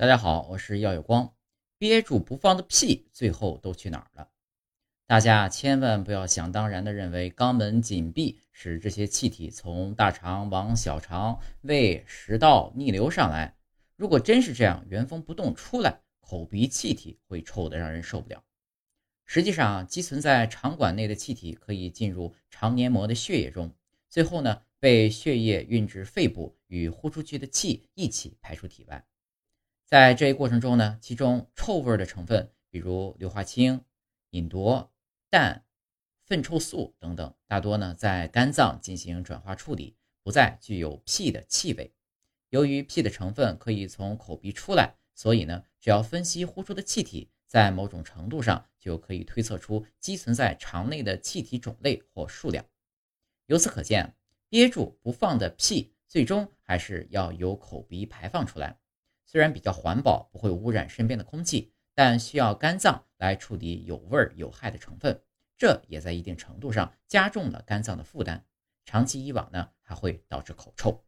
大家好，我是耀有光。憋住不放的屁最后都去哪儿了？大家千万不要想当然的认为肛门紧闭使这些气体从大肠往小肠、胃、食道逆流上来。如果真是这样，原封不动出来，口鼻气体会臭得让人受不了。实际上，积存在肠管内的气体可以进入肠黏膜的血液中，最后呢被血液运至肺部，与呼出去的气一起排出体外。在这一过程中呢，其中臭味的成分，比如硫化氢、吲哚、氮、粪臭素等等，大多呢在肝脏进行转化处理，不再具有屁的气味。由于屁的成分可以从口鼻出来，所以呢，只要分析呼出的气体，在某种程度上就可以推测出积存在肠内的气体种类或数量。由此可见，憋住不放的屁，最终还是要由口鼻排放出来。虽然比较环保，不会污染身边的空气，但需要肝脏来处理有味儿、有害的成分，这也在一定程度上加重了肝脏的负担。长期以往呢，还会导致口臭。